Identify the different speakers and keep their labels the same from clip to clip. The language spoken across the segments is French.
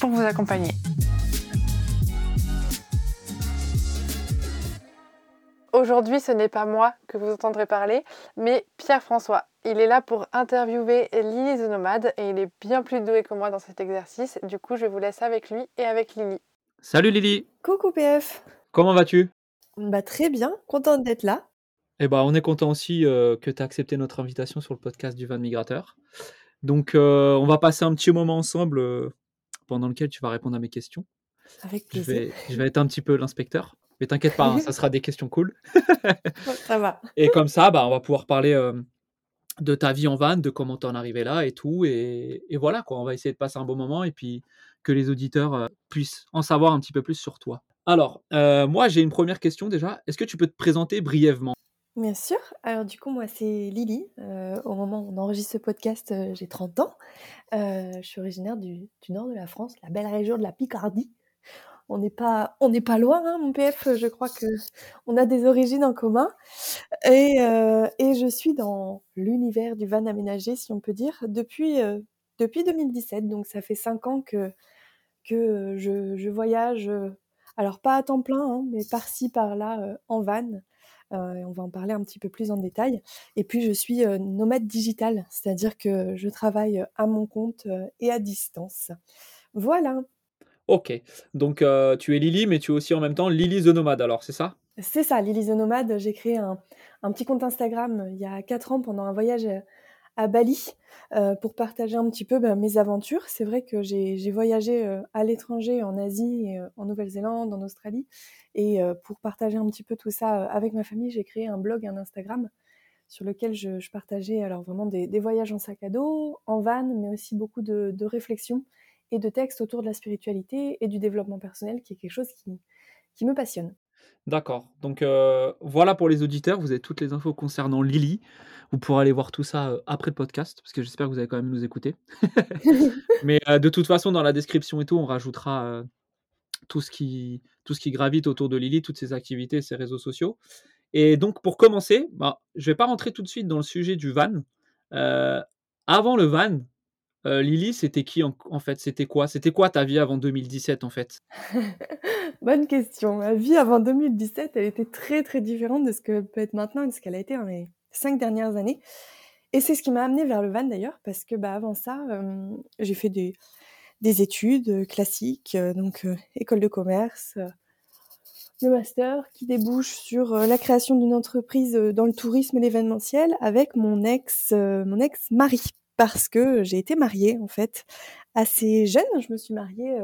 Speaker 1: pour vous accompagner. Aujourd'hui, ce n'est pas moi que vous entendrez parler, mais Pierre-François. Il est là pour interviewer Lily the Nomade et il est bien plus doué que moi dans cet exercice. Du coup, je vous laisse avec lui et avec Lily.
Speaker 2: Salut Lily
Speaker 3: Coucou PF
Speaker 2: Comment vas-tu?
Speaker 3: Bah très bien, contente d'être là.
Speaker 2: Eh bah on est content aussi euh, que tu as accepté notre invitation sur le podcast du Van Migrateur. Donc euh, on va passer un petit moment ensemble euh, pendant lequel tu vas répondre à mes questions.
Speaker 3: Avec
Speaker 2: Je
Speaker 3: plaisir.
Speaker 2: vais, je vais être un petit peu l'inspecteur. Mais t'inquiète pas, hein, ça sera des questions cool.
Speaker 3: Ça va.
Speaker 2: Et comme ça, bah, on va pouvoir parler euh, de ta vie en van, de comment t'en arrivé là et tout. Et, et voilà, quoi, on va essayer de passer un bon moment et puis que les auditeurs euh, puissent en savoir un petit peu plus sur toi. Alors, euh, moi, j'ai une première question déjà. Est-ce que tu peux te présenter brièvement?
Speaker 3: Bien sûr. Alors du coup, moi, c'est Lily. Euh, au moment où on enregistre ce podcast, euh, j'ai 30 ans. Euh, je suis originaire du, nord de la France, la belle région de la Picardie. On n'est pas, pas loin, hein, mon PF. Je crois que on a des origines en commun. Et, et je suis dans l'univers du van aménagé, si on peut dire, depuis, depuis 2017. Donc ça fait cinq ans que, que je, je voyage. alors pas à temps plein, hein, mais par-ci, par-là, en van. Euh, et on va en parler un petit peu plus en détail. Et puis je suis euh, nomade digital, c'est-à-dire que je travaille à mon compte euh, et à distance. Voilà,
Speaker 2: Ok, donc euh, tu es Lily, mais tu es aussi en même temps Lily the Nomade, alors c'est ça?
Speaker 3: C'est ça, Lily the Nomade. J'ai créé un, un petit compte Instagram euh, il y a quatre ans pendant un voyage euh, à Bali euh, pour partager un petit peu ben, mes aventures. C'est vrai que j'ai voyagé euh, à l'étranger, en Asie, euh, en Nouvelle-Zélande, en Australie. Et pour partager un petit peu tout ça avec ma famille, j'ai créé un blog un Instagram sur lequel je, partageais alors vraiment des, voyages en sac à dos, en van, mais aussi beaucoup de, de réflexions et de textes autour de la spiritualité et du développement personnel, qui est quelque chose qui me passionne.
Speaker 2: D'accord, donc euh, voilà pour les auditeurs, vous avez toutes les infos concernant Lily. Vous pourrez aller voir tout ça euh, après le podcast, parce que j'espère que vous allez quand même nous écouter. Mais euh, de toute façon, dans la description et tout, on rajoutera tout, ce qui, tout ce qui gravite autour de Lily, toutes ses activités, ses réseaux sociaux. Et donc, pour commencer, bah, je vais pas rentrer tout de suite dans le sujet du van. Avant le van, euh, Lily, c'était qui en, fait? C'était quoi? C'était quoi ta vie avant 2017 en fait?
Speaker 3: Bonne question. Ma vie avant 2017, elle était très très différente de ce que peut être maintenant de ce qu'elle a été dans les cinq dernières années. Et c'est ce qui m'a amenée vers le van d'ailleurs, parce que bah, avant ça, j'ai fait des, des études euh, classiques, euh, donc école de commerce, le master qui débouche sur la création d'une entreprise dans le tourisme et l'événementiel avec mon ex, mon ex mari, parce que j'ai été mariée en fait assez jeune. Je me suis mariée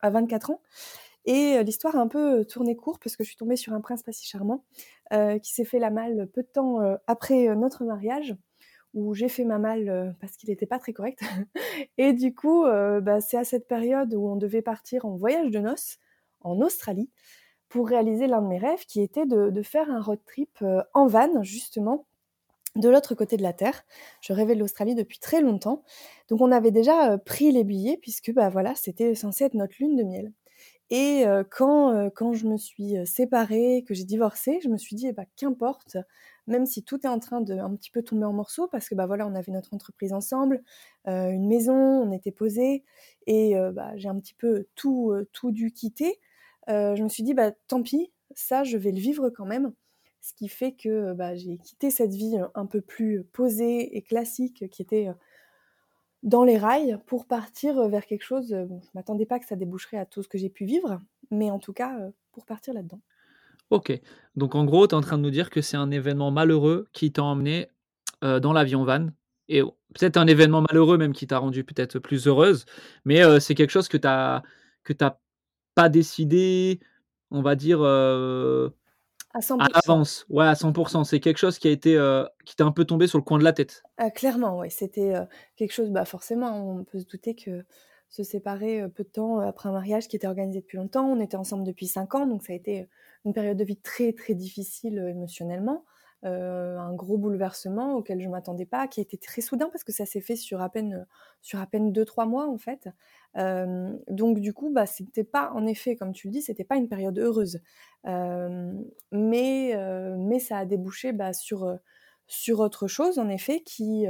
Speaker 3: à 24 ans. Et l'histoire a un peu tourné court parce que je suis tombée sur un prince pas si charmant qui s'est fait la malle peu de temps après notre mariage, où j'ai fait ma malle parce qu'il n'était pas très correct. Et du coup, bah, c'est à cette période où on devait partir en voyage de noces en Australie pour réaliser l'un de mes rêves qui était de, de faire un road trip en van, justement, de l'autre côté de la Terre. Je rêvais de l'Australie depuis très longtemps. Donc on avait déjà euh, pris les billets puisque bah, voilà, c'était censé être notre lune de miel. Et quand, quand je me suis séparée, que j'ai divorcé, je me suis dit: «Eh bah, qu'importe, même si tout est en train de un petit peu tomber en morceaux» parce que, bah, voilà, on avait notre entreprise ensemble, une maison, on était posés et bah, j'ai un petit peu tout, tout dû quitter. je me suis dit: «Bah, tant pis, ça, je vais le vivre quand même». Ce qui fait que, bah, j'ai quitté cette vie, un peu plus posée et classique qui était, dans les rails pour partir vers quelque chose. Je m'attendais pas que ça déboucherait à tout ce que j'ai pu vivre, mais en tout cas, pour partir là-dedans.
Speaker 2: OK. Donc en gros, tu es en train de nous dire que c'est un événement malheureux qui t'a emmené, dans l'avion van et peut-être un événement malheureux même qui t'a rendu peut-être plus heureuse, mais c'est quelque chose que tu as que pas décidé, on va dire,
Speaker 3: à 100
Speaker 2: à l'avance. Ouais, à 100 C'est quelque chose qui a été, heu, qui t'est un peu tombé sur le coin de la tête?
Speaker 3: Ah clairement, ouais, c'était, quelque chose bah, forcément, on peut se douter que se séparer, peu de temps après un mariage qui était organisé depuis longtemps. On était ensemble depuis 5 ans, donc ça a été une période de vie très, très difficile, émotionnellement. Un gros bouleversement auquel je m'attendais pas, qui a été très soudain parce que ça s'est fait sur à peine, sur à peine 2-3 mois, en fait. donc du coup, bah, c'était pas en effet, comme tu le dis, c'était pas une période heureuse. mais mais ça a débouché, bah, sur, sur autre chose, en effet, qui,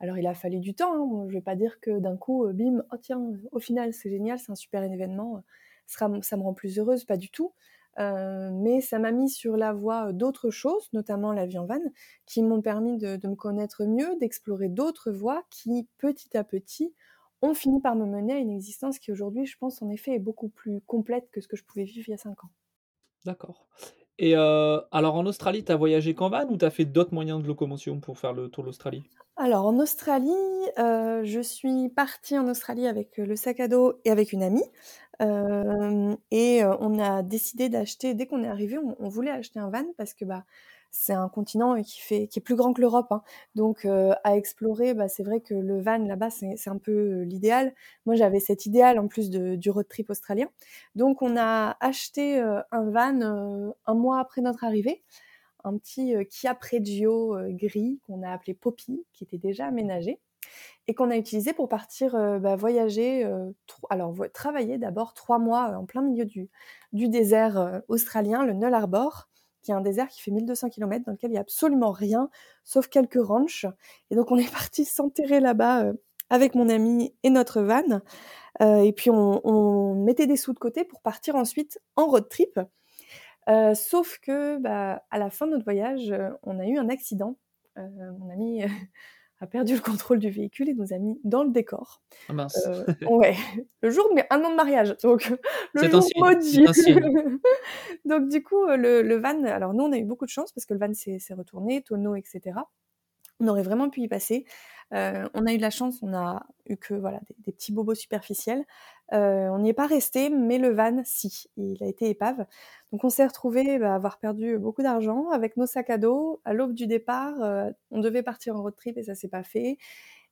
Speaker 3: alors il a fallu du temps, hein. je vais pas dire que d'un coup, bim, oh tiens, au final c'est génial, c'est un super événement, ça me rend plus heureuse, pas du tout. Mais ça m'a mis sur la voie d'autres choses, notamment la vie en van, qui m'ont permis de, me connaître mieux, d'explorer d'autres voies qui, petit à petit, ont fini par me mener à une existence qui aujourd'hui, je pense, en effet, est beaucoup plus complète que ce que je pouvais vivre il y a 5 ans.
Speaker 2: D'accord. Et alors en Australie, tu as voyagé qu'en van ou tu as fait d'autres moyens de locomotion pour faire le tour de l'Australie?
Speaker 3: Alors en Australie, je suis partie en Australie avec, le sac à dos et avec une amie. Et on a décidé d'acheter dès qu'on est arrivé, on voulait acheter un van parce que, bah, c'est un continent qui fait qui est plus grand que l'Europe, hein. Donc à explorer, bah, c'est vrai que le van là-bas, c'est un peu, l'idéal. Moi, j'avais cet idéal en plus du road trip australien. Donc on a acheté, un van, un mois après notre arrivée un petit Kia Pregio gris qu'on a appelé Poppy, qui était déjà aménagé et qu'on a utilisé pour partir bah, voyager, alors travailler d'abord trois mois en plein milieu du, désert australien, le Null Arbor, qui est un désert qui fait 1200 km dans lequel il n'y a absolument rien, sauf quelques ranchs. Et donc on est parti s'enterrer là-bas avec mon ami et notre van. et puis on, on mettait des sous de côté pour partir ensuite en road trip sauf que, bah, à la fin de notre voyage, on a eu un accident. mon ami a perdu le contrôle du véhicule et nous a mis dans le décor.
Speaker 2: Ah mince.
Speaker 3: ouais, le jour de un an de mariage, donc le jour maudit. donc du coup, le, van, alors nous on a eu beaucoup de chance parce que le van s'est retourné, tonneau, etc. On aurait vraiment pu y passer. On a eu de la chance, on a eu que voilà des, petits bobos superficiels. on n'y est pas resté, mais le van, si, il a été épave. Donc on s'est retrouvé bah, avoir perdu beaucoup d'argent avec nos sacs à dos. À l'aube du départ, on devait partir en road trip et ça s'est pas fait.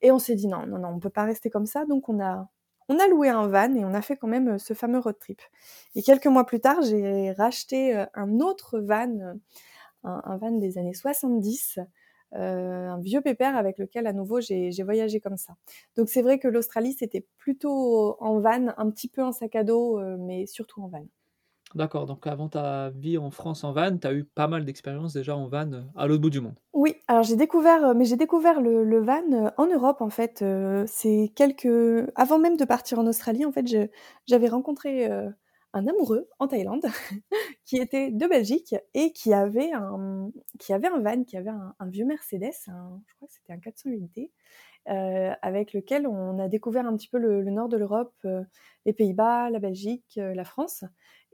Speaker 3: Et on s'est dit non, non, non, on peut pas rester comme ça. Donc on a, on a loué un van et on a fait quand même ce fameux road trip. Et quelques mois plus tard, j'ai racheté un autre van, un, un van des années 70 euh, un vieux pépère avec lequel à nouveau j'ai voyagé comme ça. Donc c'est vrai que l'Australie c'était plutôt en van, un petit peu en sac à dos, euh, mais surtout en van.
Speaker 2: D'accord, donc avant ta vie en France en van, tu as eu pas mal d'expériences déjà en van euh, à l'autre bout du monde.
Speaker 3: Oui, alors j'ai découvert, mais j'ai découvert le, van en Europe en fait. c'est quelques, avant même de partir en Australie, en fait, j'avais rencontré un amoureux en Thaïlande qui était de Belgique et qui avait un, qui avait un van, qui avait un, vieux Mercedes, je crois que c'était un 408D, euh, avec lequel on a découvert un petit peu le, nord de l'Europe, euh, les Pays-Bas, la Belgique, euh, la France.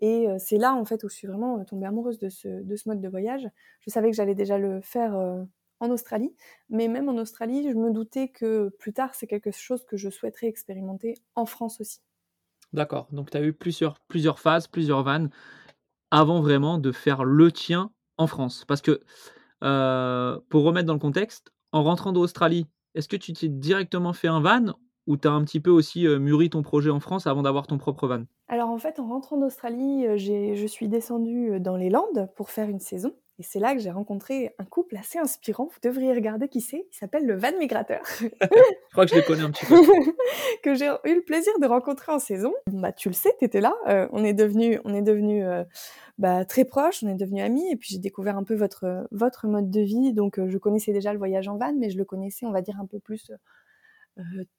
Speaker 3: Et c'est là en fait où je suis vraiment tombée amoureuse de ce, de ce mode de voyage. Je savais que j'allais déjà le faire en Australie, mais même en Australie, je me doutais que plus tard, c'est quelque chose que je souhaiterais expérimenter en France aussi.
Speaker 2: D'accord, donc tu as eu plusieurs, phases, plusieurs vannes, avant vraiment de faire le tien en France. Parce que, euh, pour remettre dans le contexte, en rentrant d'Australie, est-ce que tu t'es directement fait un van ou tu as un petit peu aussi euh, mûri ton projet en France avant d'avoir ton propre van?
Speaker 3: Alors en fait, en rentrant d'Australie, euh, je suis descendue dans les Landes pour faire une saison. Et c'est là que j'ai rencontré un couple assez inspirant. Vous devriez regarder qui c'est. Il s'appelle le Van Migrateur.
Speaker 2: je crois que je les connais un petit peu.
Speaker 3: que j'ai eu le plaisir de rencontrer en saison. Bah, tu le sais, tu étais là. Euh, on est devenus on est devenu, euh, bah, très proches, on est devenus amis. Et puis j'ai découvert un peu votre, votre mode de vie. Donc euh, je connaissais déjà le voyage en van, mais je le connaissais, on va dire, un peu plus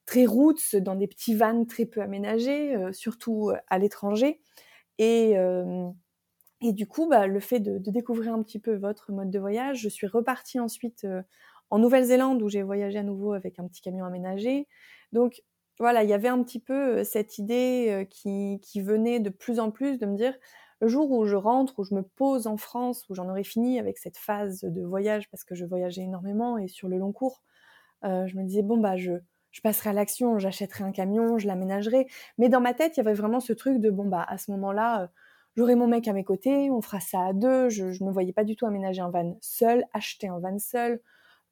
Speaker 3: très roots, dans des petits vans très peu aménagés, surtout à l'étranger. Et et du coup, bah, le fait de, découvrir un petit peu votre mode de voyage, je suis repartie ensuite euh, en Nouvelle-Zélande où j'ai voyagé à nouveau avec un petit camion aménagé. Donc voilà, il y avait un petit peu euh, cette idée euh, qui, qui, venait de plus en plus de me dire, le jour où je rentre, où je me pose en France, où j'en aurai fini avec cette phase de voyage, parce que je voyageais énormément et sur le long cours, je me disais, bon, bah, je, je passerai à l'action, j'achèterai un camion, je l'aménagerai. Mais dans ma tête, il y avait vraiment ce truc de, bon, bah, à ce moment-là, j'aurai mon mec à mes côtés, on fera ça à deux. Je ne me voyais pas du tout aménager un van seul, acheter un van seul,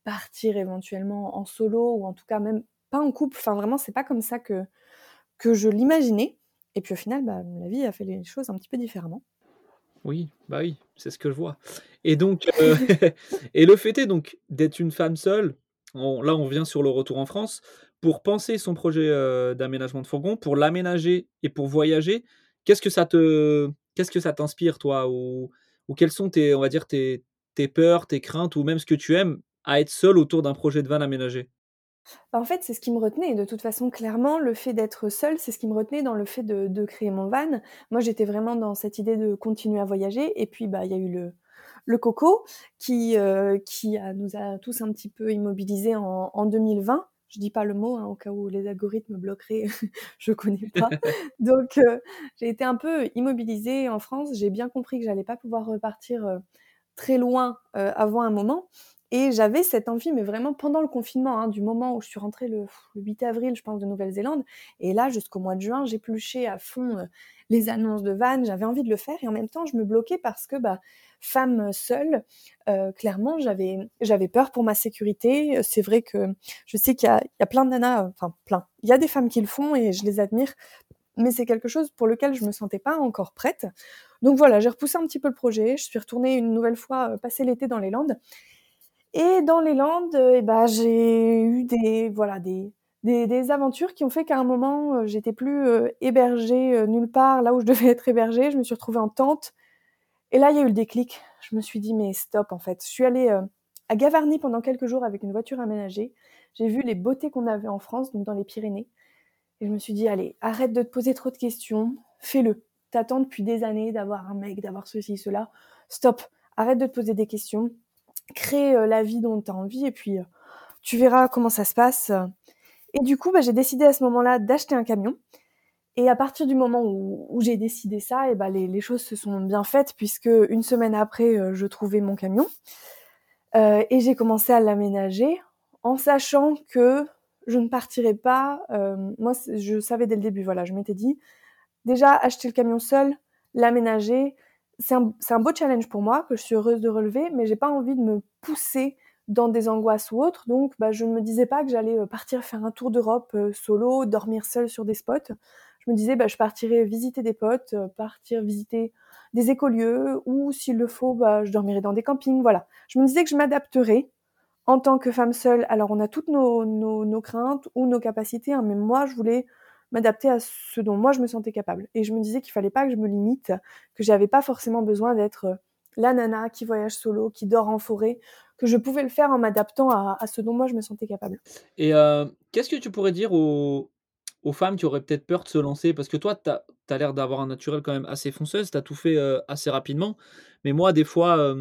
Speaker 3: partir éventuellement en solo ou en tout cas même pas en couple. Enfin, vraiment, c'est pas comme ça que, que je l'imaginais. Et puis au final, bah, la vie a fait les choses un petit peu différemment.
Speaker 2: Oui, bah oui, c'est ce que je vois. Et donc, euh, et le fait est donc d'être une femme seule. là, on vient sur le retour en France pour penser son projet euh, d'aménagement de fourgon, pour l'aménager et pour voyager. Qu'est-ce que ça te, qu'est-ce que ça t'inspire, toi ou, quelles sont tes, on va dire, tes, peurs, tes craintes, ou même ce que tu aimes à être seul autour d'un projet de van aménagé?
Speaker 3: Bah, en fait, c'est ce qui me retenait. De toute façon, clairement, le fait d'être seul, c'est ce qui me retenait dans le fait de, créer mon van. Moi, j'étais vraiment dans cette idée de continuer à voyager. Et puis, bah, il y a eu le, coco qui, euh, qui nous a tous un petit peu immobilisés en 2020 je dis pas le mot hein, au cas où les algorithmes bloqueraient, je connais pas. Donc euh, j'ai été un peu immobilisée en France. J'ai bien compris que j'allais pas pouvoir repartir euh, très loin euh, avant un moment. Et j'avais cette envie, mais vraiment pendant le confinement, hein, du moment où je suis rentrée le, 8 avril, je pense, de Nouvelle-Zélande. Et là, jusqu'au mois de juin, j'épluchais à fond les annonces de Van. J'avais envie de le faire et en même temps, je me bloquais parce que bah, femme seule, euh, clairement, j'avais peur pour ma sécurité. C'est vrai que je sais qu'il y, y a, plein de nanas, enfin plein. Il y a des femmes qui le font et je les admire, mais c'est quelque chose pour lequel je me sentais pas encore prête. Donc voilà, j'ai repoussé un petit peu le projet. Je suis retournée une nouvelle fois euh, passer l'été dans les Landes. Et dans les Landes, eh ben, j'ai eu des voilà des, des, aventures qui ont fait qu'à un moment, euh, j'étais plus hébergée nulle part là où je devais être hébergée. Je me suis retrouvée en tente et là, il y a eu le déclic. Je me suis dit, mais stop, en fait. Je suis allée euh, à Gavarnie pendant quelques jours avec une voiture aménagée. J'ai vu les beautés qu'on avait en France, donc dans les Pyrénées. Et je me suis dit, allez, arrête de te poser trop de questions, fais-le. T'attends depuis des années d'avoir un mec, d'avoir ceci, cela. Stop, arrête de te poser des questions. Crée euh, la vie dont tu as envie et puis euh, tu verras comment ça se passe. Et du coup, bah, j'ai décidé à ce moment-là d'acheter un camion. Et à partir du moment où, j'ai décidé ça, et ben les, choses se sont bien faites puisque une semaine après, euh, je trouvais mon camion et j'ai commencé à l'aménager en sachant que je ne partirais pas. Moi, je savais dès le début. Voilà, je m'étais dit déjà acheter le camion seul, l'aménager, c'est un, beau challenge pour moi que je suis heureuse de relever, mais j'ai pas envie de me pousser dans des angoisses ou autres. Donc, bah, je ne me disais pas que j'allais partir faire un tour d'Europe solo, dormir seule sur des spots je me disais, bah, je partirais visiter des potes, euh, partir visiter des écolieux, ou s'il le faut, bah, je dormirai dans des campings, voilà. Je me disais que je m'adapterais en tant que femme seule. Alors, on a toutes nos, nos, craintes ou nos capacités, hein, mais moi, je voulais m'adapter à ce dont moi je me sentais capable. Et je me disais qu'il fallait pas que je me limite, que j'avais pas forcément besoin d'être euh, la nana qui voyage solo, qui dort en forêt, que je pouvais le faire en m'adaptant à, ce dont moi je me sentais capable.
Speaker 2: Et euh, qu'est-ce que tu pourrais dire aux, aux femmes qui auraient peut-être peur de se lancer? Parce que toi, tu as, l'air d'avoir un naturel quand même assez fonceuse, tu as tout fait assez rapidement. Mais moi, des fois,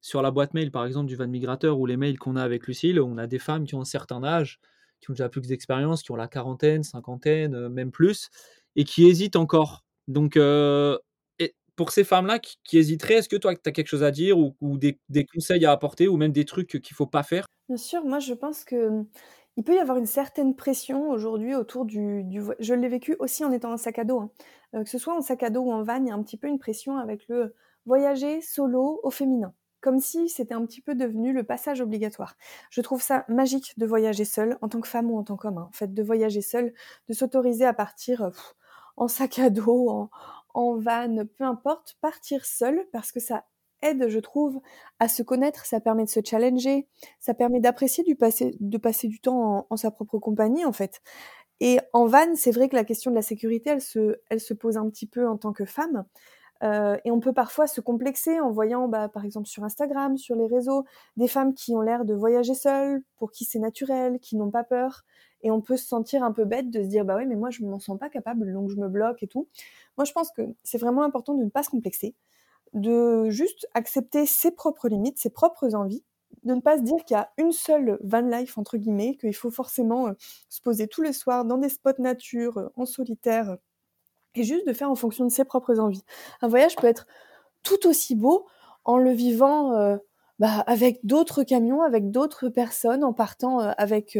Speaker 2: sur la boîte mail, par exemple, du van migrateur ou les mails qu'on a avec Lucille, on a des femmes qui ont un certain âge, qui ont déjà plus d'expérience, qui ont la quarantaine, cinquantaine, même plus, et qui hésitent encore. Donc, et pour ces femmes-là qui, hésiteraient, est-ce que toi, tu as quelque chose à dire ou, des, conseils à apporter ou même des trucs qu'il ne faut pas faire?
Speaker 3: Bien sûr, moi je pense que il peut y avoir une certaine pression aujourd'hui autour du, du je l'ai vécu aussi en étant en sac à dos, hein. euh, que ce soit en sac à dos ou en van, il y a un petit peu une pression avec le voyager solo au féminin, comme si c'était un petit peu devenu le passage obligatoire. Je trouve ça magique de voyager seul, en tant que femme ou en tant qu'homme, hein. en fait, de voyager seul, de s'autoriser à partir en sac à dos, en, en van, peu importe, partir seul, parce que ça aide, je trouve, à se connaître, ça permet de se challenger, ça permet d'apprécier du passer, de passer du temps en, sa propre compagnie, en fait. Et en van, c'est vrai que la question de la sécurité, elle se, elle se pose un petit peu en tant que femme. Euh, et on peut parfois se complexer en voyant, bah, par exemple sur Instagram, sur les réseaux, des femmes qui ont l'air de voyager seules, pour qui c'est naturel, qui n'ont pas peur. Et on peut se sentir un peu bête de se dire, bah oui, mais moi je ne m'en sens pas capable, donc je me bloque et tout. Moi je pense que c'est vraiment important de ne pas se complexer, de juste accepter ses propres limites, ses propres envies, de ne pas se dire qu'il y a une seule van life, entre guillemets, qu'il faut forcément euh, se poser tous les soirs dans des spots nature, euh, en solitaire, et juste de faire en fonction de ses propres envies. Un voyage peut être tout aussi beau en le vivant euh, bah, avec d'autres camions, avec d'autres personnes, en partant avec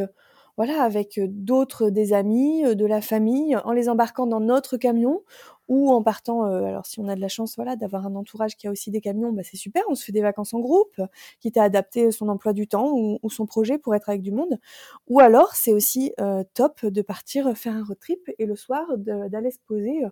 Speaker 3: voilà, avec d'autres des amis, de la famille, en les embarquant dans notre camion ou en partant. alors si on a de la chance, voilà, d'avoir un entourage qui a aussi des camions, bah, c'est super. On se fait des vacances en groupe, qui t'a adapté son emploi du temps ou, son projet pour être avec du monde. Ou alors c'est aussi top de partir faire un road trip et le soir d'aller se poser.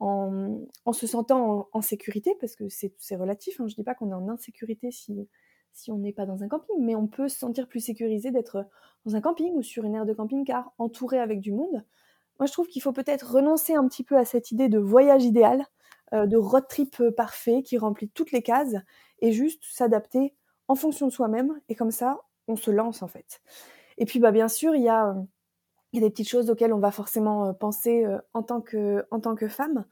Speaker 3: En, se sentant en, sécurité, parce que c'est relatif, hein, je dis pas qu'on est en insécurité si, si on n'est pas dans un camping, mais on peut se sentir plus sécurisé d'être dans un camping ou sur une aire de camping-car, entouré avec du monde. Moi, je trouve qu'il faut peut-être renoncer un petit peu à cette idée de voyage idéal, euh, de road trip euh, parfait qui remplit toutes les cases, et juste s'adapter en fonction de soi-même, et comme ça, on se lance en fait. Et puis, bah, bien sûr, il y a, des petites choses auxquelles on va forcément euh, penser en, tant que, en tant que femme.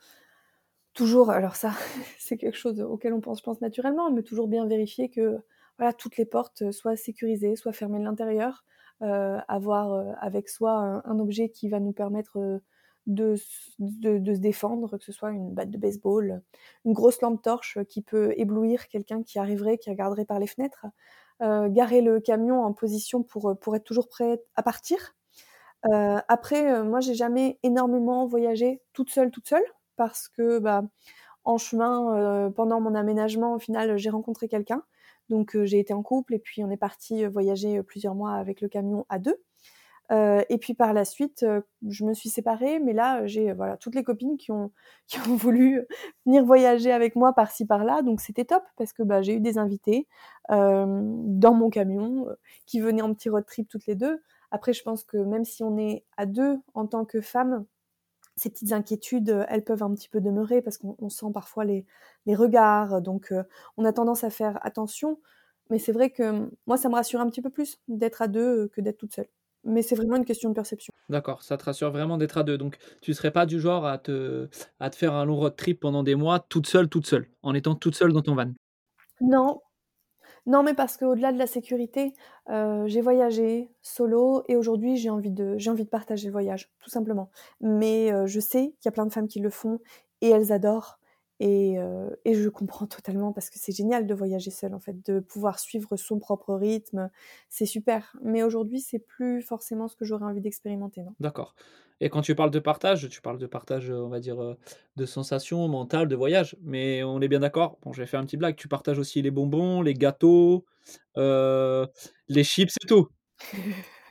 Speaker 3: Toujours, alors ça, c'est quelque chose auquel on pense, pense naturellement, mais toujours bien vérifier que voilà, toutes les portes soient sécurisées, soient fermées de l'intérieur, euh, avoir euh, avec soi un, objet qui va nous permettre de, de, se défendre, que ce soit une batte de baseball, une grosse lampe torche qui peut éblouir quelqu'un qui arriverait, qui regarderait par les fenêtres, euh, garer le camion en position pour, pour être toujours prêt à partir. après, moi, j'ai jamais énormément voyagé toute seule, toute seule, parce que bah, en chemin, pendant mon aménagement, au final, j'ai rencontré quelqu'un donc j'ai été en couple et puis on est parti voyager plusieurs mois avec le camion à deux. et puis par la suite, je me suis séparée, mais là j'ai voilà toutes les copines qui ont qui ont voulu venir voyager avec moi par-ci par-là, donc c'était top parce que bah, j'ai eu des invités dans mon camion qui venaient en petit road trip toutes les deux. Après, je pense que même si on est à deux en tant que femme, ces petites inquiétudes, euh, elles peuvent un petit peu demeurer parce qu'on sent parfois les, regards, donc euh, on a tendance à faire attention. Mais c'est vrai que hum, moi, ça me rassure un petit peu plus d'être à deux euh, que d'être toute seule. Mais c'est vraiment une question de perception.
Speaker 2: D'accord, ça te rassure vraiment d'être à deux. Donc, tu ne serais pas du genre à te, à te faire un long road trip pendant des mois, toute seule, toute seule, en étant toute seule dans ton van?
Speaker 3: Non, non, mais parce qu'au-delà de la sécurité, euh, j'ai voyagé solo et aujourd'hui j'ai envie de envie de partager le voyage, tout simplement. Mais euh, je sais qu'il y a plein de femmes qui le font et elles adorent et, euh, et je comprends totalement parce que c'est génial de voyager seule en fait, de pouvoir suivre son propre rythme, c'est super. Mais aujourd'hui, c'est plus forcément ce que j'aurais envie d'expérimenter, non?
Speaker 2: D'accord. Et quand tu parles de partage, tu parles de partage, on va dire, de sensations mentales, de voyage. Mais on est bien d'accord. Bon, je vais faire un petit blague. Tu partages aussi les bonbons, les gâteaux, les chips et tout.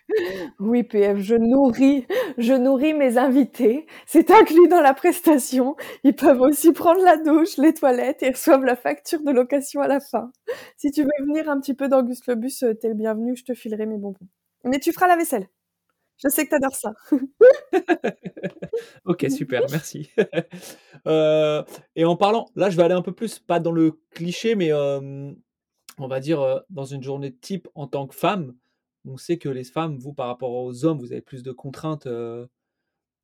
Speaker 3: Oui, PF, je nourris, je nourris mes invités. C'est inclus dans la prestation. Ils peuvent aussi prendre la douche, les toilettes et reçoivent la facture de location à la fin. Si tu veux venir un petit peu dans Gus le Bus, t'es le bienvenu, je te filerai mes bonbons. Mais tu feras la vaisselle. Je sais que tu adores ça.
Speaker 2: ok, super, merci. Euh, et en parlant, là, je vais aller un peu plus, pas dans le cliché, mais on va dire dans une journée type en tant que femme. On sait que les femmes, vous, par rapport aux hommes, vous avez plus de contraintes, on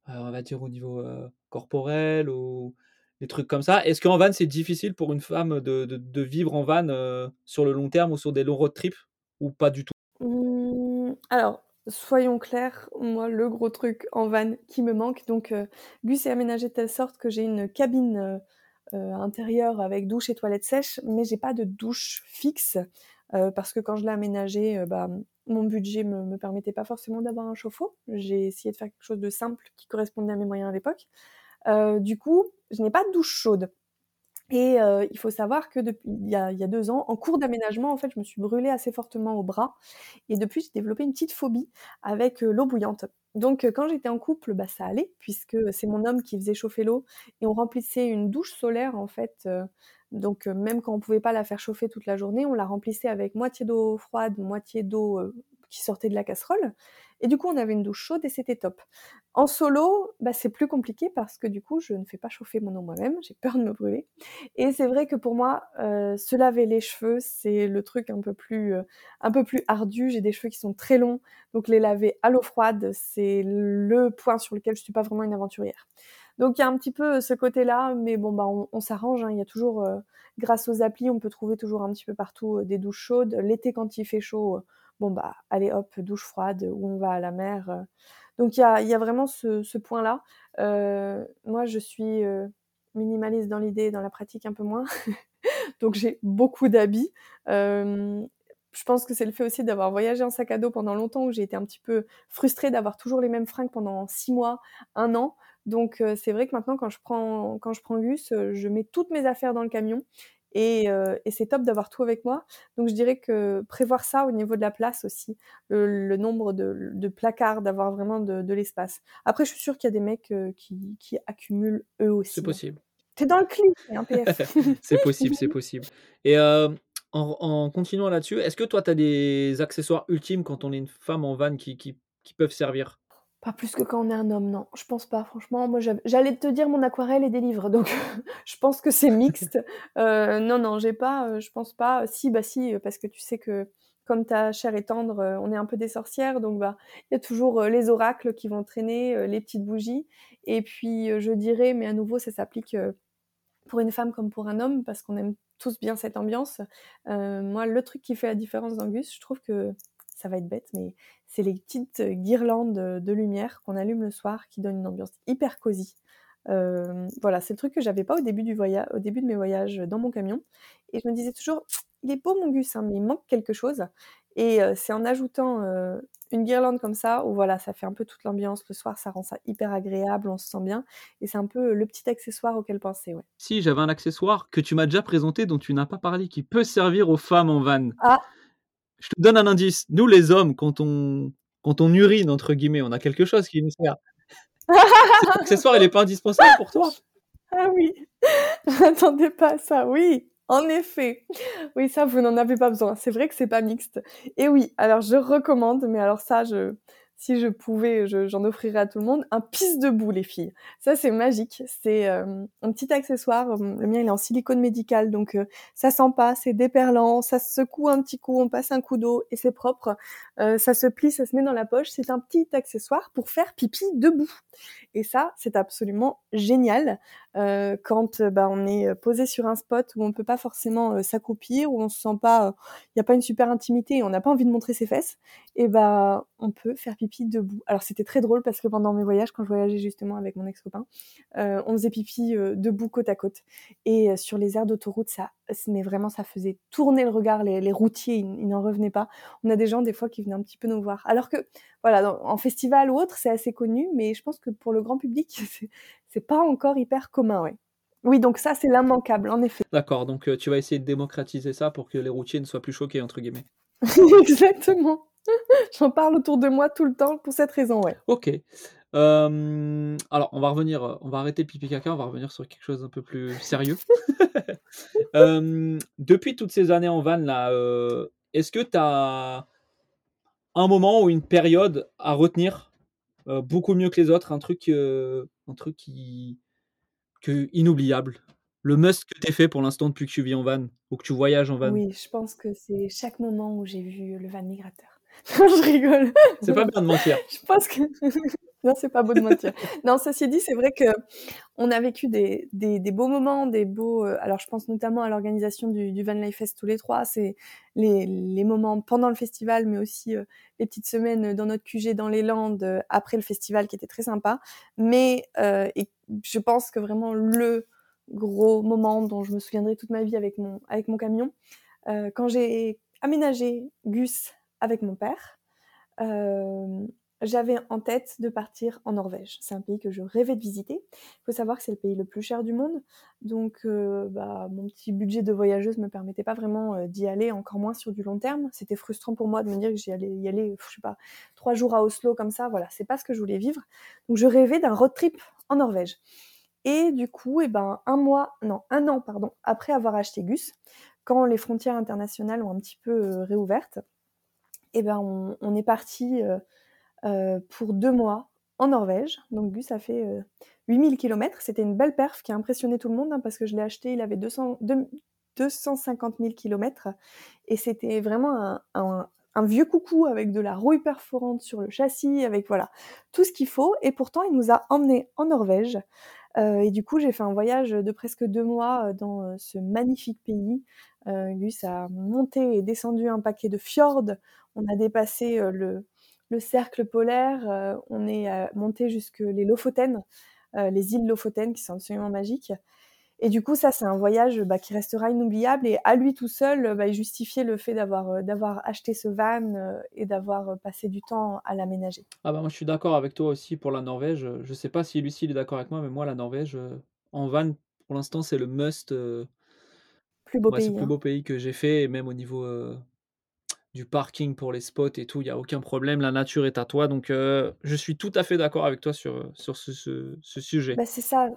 Speaker 2: va dire au niveau corporel ou des trucs comme ça. Est-ce qu'en van, c'est difficile pour une femme de, vivre en van sur le long terme ou sur des longs road trips ou pas du tout?
Speaker 3: Mmh, Alors, soyons clairs, moi, le gros truc en van qui me manque, donc euh, Gus est aménagé de telle sorte que j'ai une cabine euh, euh, intérieure avec douche et toilette sèche, mais j'ai pas de douche fixe parce que quand je l'ai aménagé, bah, mon budget me, me permettait pas forcément d'avoir un chauffe-eau. J'ai essayé de faire quelque chose de simple qui correspondait à mes moyens à l'époque. du coup, je n'ai pas de douche chaude. Et il faut savoir que depuis il y a, il y a deux ans, en cours d'aménagement, en fait, je me suis brûlée assez fortement au bras. Et depuis, j'ai développé une petite phobie avec l'eau bouillante. Donc, quand j'étais en couple, bah, ça allait, puisque c'est mon homme qui faisait chauffer l'eau. Et on remplissait une douche solaire, en fait, Donc même quand on pouvait pas la faire chauffer toute la journée, on la remplissait avec moitié d'eau froide, moitié d'eau qui sortait de la casserole. Et du coup, on avait une douche chaude et c'était top. En solo, bah, c'est plus compliqué parce que du coup, je ne fais pas chauffer mon eau moi-même, j'ai peur de me brûler. Et c'est vrai que pour moi, euh, se laver les cheveux, c'est le truc un peu plus, euh, un peu plus ardu. J'ai des cheveux qui sont très longs, donc les laver à l'eau froide, c'est le point sur lequel je suis pas vraiment une aventurière. Donc il y a un petit peu ce côté-là, mais bon bah on, s'arrange. Hein. Il y a toujours, euh, grâce aux applis, on peut trouver toujours un petit peu partout des douches chaudes. L'été quand il fait chaud, bon bah allez hop, douche froide, ou on va à la mer. Euh. Donc il y a, vraiment ce, ce point-là. Euh, moi je suis euh, minimaliste dans l'idée, dans la pratique un peu moins. Donc j'ai beaucoup d'habits. je pense que c'est le fait aussi d'avoir voyagé en sac à dos pendant longtemps où j'ai été un petit peu frustrée d'avoir toujours les mêmes fringues pendant six mois, un an. Donc c'est vrai que maintenant quand je prends quand je prends Gus, je mets toutes mes affaires dans le camion euh, et, c'est top d'avoir tout avec moi. Donc je dirais que prévoir ça au niveau de la place aussi, le, nombre de, placards, d'avoir vraiment de, l'espace. Après, je suis sûre qu'il y a des mecs euh, qui, accumulent eux aussi.
Speaker 2: C'est
Speaker 3: hein.
Speaker 2: possible.
Speaker 3: T'es dans le clip, un PF.
Speaker 2: c'est possible, c'est possible. Et euh, en, continuant là-dessus, est-ce que toi, tu as des accessoires ultimes quand on est une femme en van qui, qui peuvent servir?
Speaker 3: Pas plus que quand on est un homme, non. Je pense pas, franchement. Moi, j'allais te dire mon aquarelle et des livres, donc je pense que c'est mixte. Euh, non, non, j'ai pas, euh, je pense pas. Si, bah si, euh, parce que tu sais que comme ta chair est tendre, on est un peu des sorcières, donc bah il y a toujours les oracles qui vont traîner, les petites bougies. Et puis je dirais, mais à nouveau, ça s'applique pour une femme comme pour un homme, parce qu'on aime tous bien cette ambiance. moi, le truc qui fait la différence d'Angus, je trouve que ça va être bête, mais c'est les petites guirlandes de lumière qu'on allume le soir qui donnent une ambiance hyper cosy. Euh, voilà, c'est le truc que j'avais pas au début du voyage, au début de mes voyages dans mon camion. Et je me disais toujours, il est beau mon gus, hein, mais il manque quelque chose. Et euh, c'est en ajoutant euh, une guirlande comme ça, où voilà, ça fait un peu toute l'ambiance. Le soir, ça rend ça hyper agréable, on se sent bien. Et c'est un peu le petit accessoire auquel penser, ouais.
Speaker 2: Si, j'avais un accessoire que tu m'as déjà présenté, dont tu n'as pas parlé, qui peut servir aux femmes en van.
Speaker 3: Ah,
Speaker 2: je te donne un indice. Nous, les hommes, quand on, quand on urine, entre guillemets, on a quelque chose qui nous sert. Cet accessoire, il n'est pas indispensable pour toi
Speaker 3: Ah oui, je n'attendais pas à ça, oui. En effet. Oui, ça, vous n'en avez pas besoin. C'est vrai que c'est pas mixte. Et oui, alors je recommande, mais alors ça, je, si je pouvais, j'en offrirais à tout le monde, un pisse debout, les filles. Ça, c'est magique. C'est euh, un petit accessoire. Euh, le mien, il est en silicone médical, donc euh, ça sent pas, c'est déperlant, ça se secoue un petit coup, on passe un coup d'eau et c'est propre. ça se plie, ça se met dans la poche. C'est un petit accessoire pour faire pipi debout. Et ça, c'est absolument génial quand bah, on est posé sur un spot où on ne peut pas forcément s'accroupir, où on se sent pas, il n'y a pas une super intimité et on n'a pas envie de montrer ses fesses. Et bah, on peut faire pipi debout. Alors c'était très drôle parce que pendant mes voyages, quand je voyageais justement avec mon ex-copain, euh, on faisait pipi euh, debout côte à côte. Et euh, sur les aires d'autoroute, ça, mais vraiment, ça faisait tourner le regard. Les, routiers, ils, n'en revenaient pas. On a des gens des fois qui venaient un petit peu nous voir. Alors que, voilà, en festival ou autre, c'est assez connu, mais je pense que pour le grand public, c'est pas encore hyper commun, ouais. Oui, donc ça, c'est l'immanquable, en effet.
Speaker 2: D'accord, donc tu vas essayer de démocratiser ça pour que les routiers ne soient plus choqués, entre guillemets.
Speaker 3: Exactement. J'en parle autour de moi tout le temps pour cette raison, ouais.
Speaker 2: Ok. Alors, on va revenir, on va arrêter le pipi caca, on va revenir sur quelque chose un peu plus sérieux. depuis toutes ces années en van, là, euh, est-ce que tu as un moment ou une période à retenir euh, beaucoup mieux que les autres, un truc, euh, un truc qui, que inoubliable le must que tu fait pour l'instant depuis que tu vis en van ou que tu voyages en van
Speaker 3: Oui, je pense que c'est chaque moment où j'ai vu le van migrateur. je rigole.
Speaker 2: C'est pas bien de mentir.
Speaker 3: je pense que non, c'est pas beau de mentir. non, ceci dit, c'est vrai que on a vécu des, des, des beaux moments, des beaux. Euh, alors, je pense notamment à l'organisation du, du Van Life Fest tous les trois. C'est les, les moments pendant le festival, mais aussi euh, les petites semaines dans notre QG dans les Landes euh, après le festival, qui était très sympa. Mais et je pense que vraiment le gros moment dont je me souviendrai toute ma vie avec mon avec mon camion, quand j'ai aménagé Gus avec mon père, j'avais en tête de partir en Norvège. C'est un pays que je rêvais de visiter. Il faut savoir que c'est le pays le plus cher du monde. Donc, euh, bah, mon petit budget de voyageuse ne me permettait pas vraiment euh, d'y aller, encore moins sur du long terme. C'était frustrant pour moi de me dire que j'y allais y aller, je sais pas, trois jours à Oslo comme ça. Voilà, c'est pas ce que je voulais vivre. Donc, je rêvais d'un road trip en Norvège. Et du coup, eh ben, un mois, non, un an, pardon, après avoir acheté Gus, quand les frontières internationales ont un petit peu euh, réouvertes, eh ben, on, est parti euh, euh, pour deux mois en Norvège. Donc Gus a fait 8000 km. C'était une belle perf qui a impressionné tout le monde hein, parce que je l'ai acheté, il avait 200, 250 000 km. Et c'était vraiment un, vieux coucou avec de la rouille perforante sur le châssis, avec voilà tout ce qu'il faut. Et pourtant, il nous a emmenés en Norvège. Euh, et du coup, j'ai fait un voyage de presque deux mois euh, dans euh, ce magnifique pays. Gus a monté et descendu un paquet de fjords. On a dépassé le, le, cercle polaire. on est monté jusque les Lofoten, les îles Lofoten qui sont absolument magiques. Et du coup, ça, c'est un voyage bah, qui restera inoubliable. Et à lui tout seul, bah, il justifiait le fait d'avoir euh, d'avoir acheté ce van euh, et d'avoir euh, passé du temps à l'aménager.
Speaker 2: Ah bah moi, je suis d'accord avec toi aussi pour la Norvège. Je sais pas si Lucie est d'accord avec moi, mais moi, la Norvège, en van, pour l'instant, c'est le must.
Speaker 3: plus beau pays.
Speaker 2: C'est le plus
Speaker 3: hein.
Speaker 2: beau pays que j'ai fait, et même au niveau du parking pour les spots et tout, il n'y a aucun problème. La nature est à toi. Donc, je suis tout à fait d'accord avec toi sur, sur ce, ce, ce sujet.
Speaker 3: Bah, c'est ça.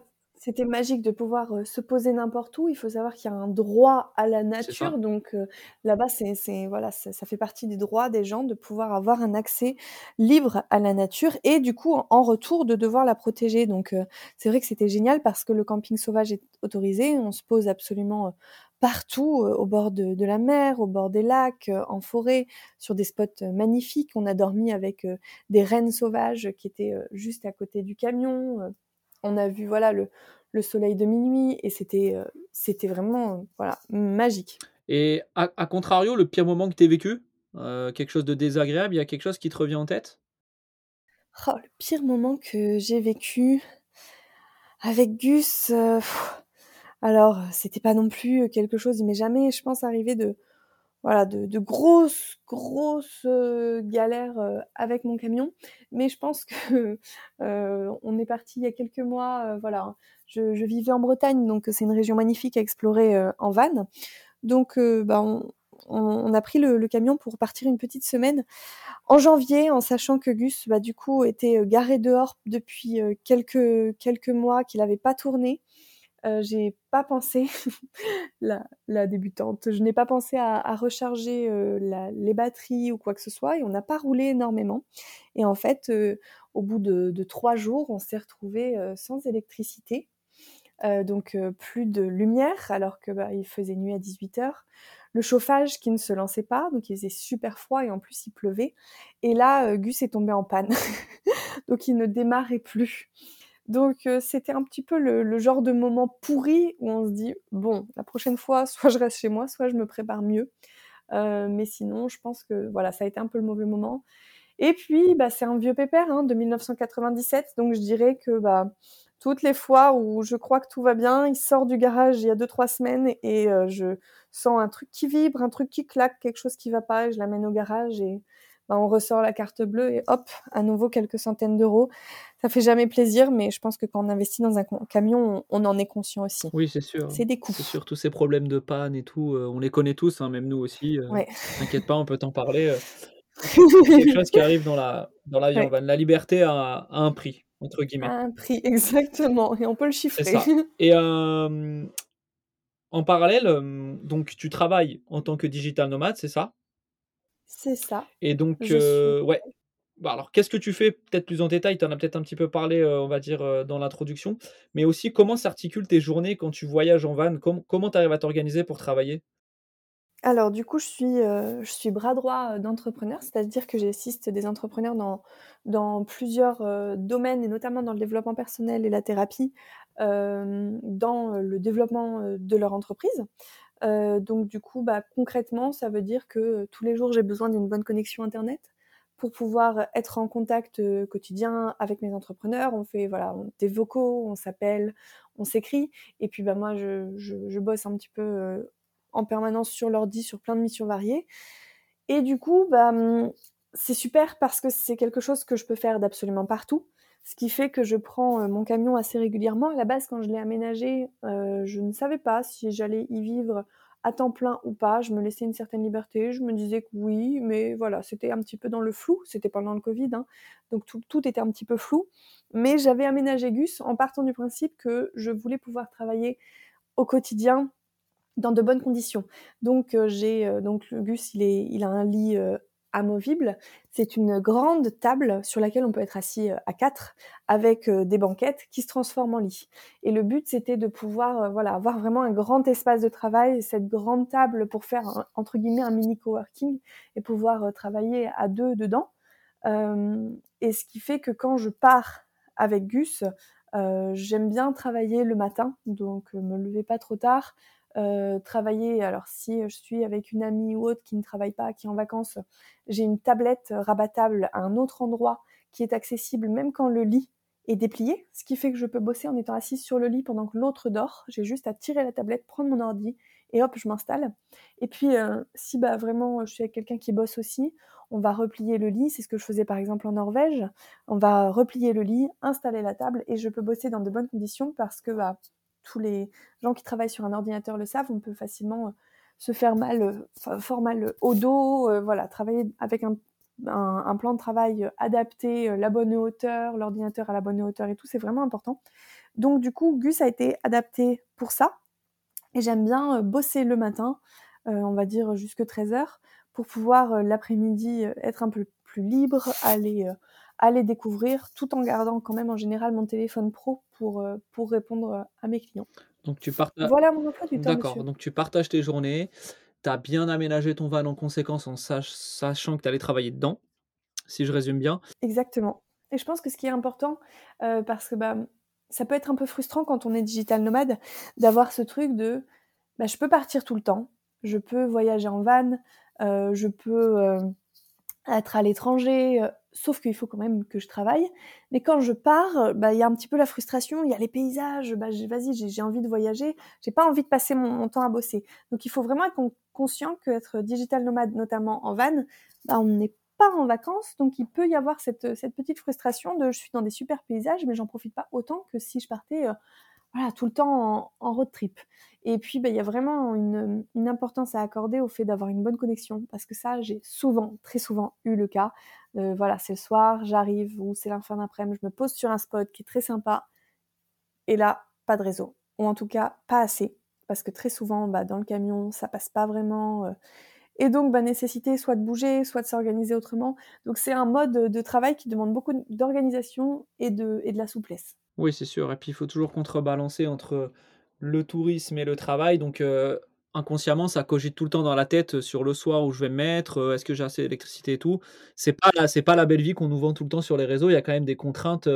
Speaker 3: C'était magique de pouvoir se poser n'importe où. Il faut savoir qu'il y a un droit à la nature, donc là-bas, c'est, voilà, ça, fait partie des droits des gens de pouvoir avoir un accès libre à la nature et du coup, en, retour, de devoir la protéger. Donc, c'est vrai que c'était génial parce que le camping sauvage est autorisé. On se pose absolument partout, au bord de, de, la mer, au bord des lacs, en forêt, sur des spots magnifiques. On a dormi avec des rennes sauvages qui étaient juste à côté du camion on a vu voilà le, le soleil de minuit et c'était euh, c'était vraiment voilà magique.
Speaker 2: Et à, contrario, le pire moment que tu as vécu, euh, quelque chose de désagréable, il y a quelque chose qui te revient en tête?
Speaker 3: Oh, Le pire moment que j'ai vécu avec Gus, euh, alors c'était pas non plus quelque chose, il m'est jamais, je pense, arrivé de voilà, de, grosses, grosses euh, galères euh, avec mon camion. Mais je pense que euh, on est parti il y a quelques mois. voilà, je, vivais en Bretagne, donc c'est une région magnifique à explorer en van. Donc, bah, on, a pris le, camion pour partir une petite semaine en janvier, en sachant que Gus, bah, du coup, était garé dehors depuis quelques quelques mois, qu'il n'avait pas tourné. Euh, j'ai pas pensé, la, débutante, je n'ai pas pensé à, recharger euh, les batteries ou quoi que ce soit et on n'a pas roulé énormément. Et en fait, euh, au bout de, trois jours, on s'est retrouvé sans électricité, donc plus de lumière alors que bah, il faisait nuit à 18 heures. Le chauffage qui ne se lançait pas, donc il faisait super froid et en plus il pleuvait. Et là, Gus est tombé en panne, donc il ne démarrait plus. Donc c'était un petit peu le, genre de moment pourri où on se dit bon la prochaine fois soit je reste chez moi soit je me prépare mieux. Mais sinon je pense que voilà ça a été un peu le mauvais moment. Et puis bah, c'est un vieux pépère hein, de 1997 donc je dirais que bah, toutes les fois où je crois que tout va bien il sort du garage il y a deux trois semaines et je sens un truc qui vibre un truc qui claque quelque chose qui va pas et je l'amène au garage et bah, on ressort la carte bleue et hop, à nouveau quelques centaines d'euros. Ça fait jamais plaisir, mais je pense que quand on investit dans un camion, on, en est conscient aussi.
Speaker 2: Oui, c'est sûr.
Speaker 3: C'est des coûts.
Speaker 2: C'est sûr, tous ces problèmes de panne et tout, euh, on les connaît tous, hein, même nous aussi. Euh,
Speaker 3: ouais.
Speaker 2: T'inquiète pas, on peut t'en parler. Euh. c'est quelque chose qui arrive dans la, dans la vie La liberté a, un prix, entre guillemets.
Speaker 3: Un prix, exactement. Et on peut le chiffrer.
Speaker 2: Ça. Et en parallèle, donc tu travailles en tant que digital nomade, c'est ça?
Speaker 3: C'est ça.
Speaker 2: Et donc, euh, ouais. Bah, alors, qu'est-ce que tu fais peut-être plus en détail? Tu en as peut-être un petit peu parlé, euh, on va dire, euh, dans l'introduction. Mais aussi, comment s'articulent tes journées quand tu voyages en van? Comment tu arrives à t'organiser pour travailler?
Speaker 3: Alors du coup, je suis, je suis bras droit d'entrepreneurs, c'est-à-dire que j'assiste des entrepreneurs dans, dans plusieurs domaines, et notamment dans le développement personnel et la thérapie, dans le développement de leur entreprise. Euh, donc du coup, bah, concrètement, ça veut dire que euh, tous les jours, j'ai besoin d'une bonne connexion Internet pour pouvoir être en contact euh, quotidien avec mes entrepreneurs. On fait voilà, des vocaux, on s'appelle, on s'écrit. Et puis bah, moi, je, je, bosse un petit peu en permanence sur l'ordi, sur plein de missions variées. Et du coup, bah, hum, c'est super parce que c'est quelque chose que je peux faire d'absolument partout. Ce qui fait que je prends mon camion assez régulièrement. À la base, quand je l'ai aménagé, je ne savais pas si j'allais y vivre à temps plein ou pas. Je me laissais une certaine liberté. Je me disais que oui, mais voilà, c'était un petit peu dans le flou. C'était pendant le Covid, hein. donc tout, était un petit peu flou. Mais j'avais aménagé Gus en partant du principe que je voulais pouvoir travailler au quotidien dans de bonnes conditions. Donc euh, j'ai euh, donc Gus, il, a un lit euh, amovible. C'est une grande table sur laquelle on peut être assis à quatre avec des banquettes qui se transforment en lit. Et le but, c'était de pouvoir voilà, avoir vraiment un grand espace de travail, cette grande table pour faire, entre guillemets, un mini coworking et pouvoir travailler à deux dedans. et ce qui fait que quand je pars avec Gus, j'aime bien travailler le matin, donc me lever pas trop tard, euh, travailler. Alors si je suis avec une amie ou autre qui ne travaille pas, qui est en vacances, j'ai une tablette rabattable à un autre endroit qui est accessible même quand le lit est déplié, ce qui fait que je peux bosser en étant assise sur le lit pendant que l'autre dort. J'ai juste à tirer la tablette, prendre mon ordi et hop, je m'installe. Et puis euh, si bah vraiment je suis avec quelqu'un qui bosse aussi, on va replier le lit, c'est ce que je faisais par exemple en Norvège. On va replier le lit, installer la table et je peux bosser dans de bonnes conditions parce que bah, tous les gens qui travaillent sur un ordinateur le savent, on peut facilement euh, se faire mal, euh, fort mal au dos, euh, voilà, travailler avec un, plan de travail adapté, la bonne hauteur, l'ordinateur à la bonne hauteur et tout, c'est vraiment important. Donc du coup, Gus a été adapté pour ça. Et j'aime bien bosser le matin, on va dire jusque 13h, pour pouvoir l'après-midi être un peu plus libre, aller aller découvrir tout en gardant quand même en général mon téléphone pro pour, euh, pour répondre euh, à mes clients.
Speaker 2: Donc tu partages.
Speaker 3: Voilà mon emploi du
Speaker 2: temps. D'accord, donc tu partages tes journées, tu as bien aménagé ton van en conséquence en sachant que tu allais travailler dedans, si je résume bien.
Speaker 3: Exactement. Et je pense que ce qui est important, euh, parce que bah, ça peut être un peu frustrant quand on est digital nomade, d'avoir ce truc de bah, je peux partir tout le temps, je peux voyager en van, je peux être à l'étranger, sauf qu'il faut quand même que je travaille. Mais quand je pars, bah, il y a un petit peu la frustration, il y a les paysages, bah, vas-y, j'ai envie de voyager, j'ai pas envie de passer mon, temps à bosser. Donc il faut vraiment être conscient qu'être digital nomade, notamment en van, bah, on n'est pas en vacances, donc il peut y avoir cette, cette, petite frustration de je suis dans des super paysages, mais j'en profite pas autant que si je partais euh, voilà, tout le temps en, road trip. Et puis, bah, il y a vraiment une, importance à accorder au fait d'avoir une bonne connexion, parce que ça, j'ai souvent, très souvent eu le cas. Voilà, c'est le soir, j'arrive, ou c'est la fin d'après-midi, je me pose sur un spot qui est très sympa, et là, pas de réseau. Ou en tout cas, pas assez, parce que très souvent, bah, dans le camion, ça passe pas vraiment. Euh, et donc, bah, nécessité soit de bouger, soit de s'organiser autrement. Donc, c'est un mode de travail qui demande beaucoup d'organisation et de, et de la souplesse.
Speaker 2: Oui, c'est sûr et puis il faut toujours contrebalancer entre le tourisme et le travail donc inconsciemment, ça cogite tout le temps dans la tête, sur le soir où je vais me mettre, est-ce que j'ai assez d'électricité et tout. C'est pas la c'est pas la belle vie qu'on nous vend tout le temps sur les réseaux. Il y a quand même des contraintes,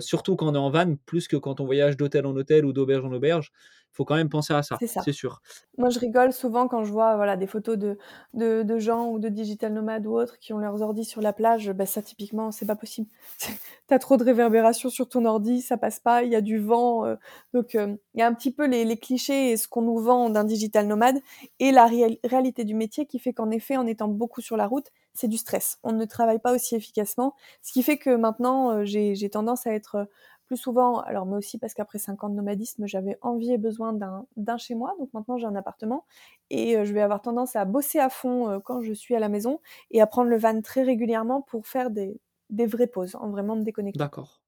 Speaker 2: surtout quand on est en van, plus que quand on voyage d'hôtel en hôtel ou d'auberge en auberge faut quand même penser à ça, c'est sûr.
Speaker 3: Moi, je rigole souvent quand je vois voilà, des photos de, de, gens ou de digital nomades ou autres qui ont leurs ordi sur la plage. Bah, ça, typiquement, c'est pas possible. tu as trop de réverbération sur ton ordi, ça passe pas, il y a du vent. Euh. donc, euh, il y a un petit peu les, clichés et ce qu'on nous vend d'un digital nomade et la réalité du métier qui fait qu'en effet, en étant beaucoup sur la route, c'est du stress. On ne travaille pas aussi efficacement. Ce qui fait que maintenant, euh, j'ai tendance à être plus souvent, alors mais aussi parce qu'après 5 ans de nomadisme, j'avais envie et besoin d'un chez moi, donc maintenant j'ai un appartement, et euh, je vais avoir tendance à bosser à fond euh, quand je suis à la maison, et à prendre le van très régulièrement pour faire des, vraies pauses, en vraiment me déconnecter.
Speaker 2: D'accord.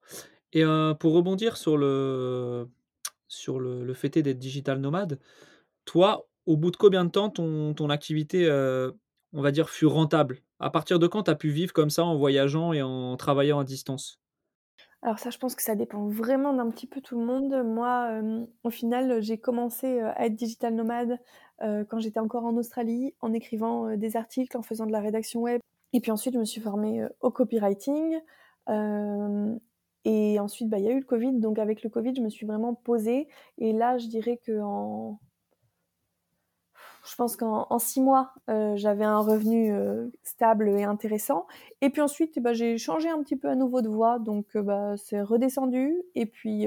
Speaker 2: Et euh, pour rebondir sur le, sur le, le fait d'être digital nomade, toi, au bout de combien de temps ton, ton activité, on va dire, fut rentable? À partir de quand tu as pu vivre comme ça en voyageant et en travaillant à distance?
Speaker 3: Alors ça, je pense que ça dépend vraiment d'un petit peu tout le monde. Moi, au final, j'ai commencé, à être digital nomade, quand j'étais encore en Australie, en écrivant, des articles, en faisant de la rédaction web. Et puis ensuite je me suis formée, au copywriting, et ensuite, bah, il y a eu le covid, donc avec le covid, je me suis vraiment posée. Et là, je dirais qu'en je pense qu'en six mois, euh, j'avais un revenu euh, stable et intéressant. Et puis ensuite, bah, j'ai changé un petit peu à nouveau de voie, donc euh, bah, c'est redescendu. Et puis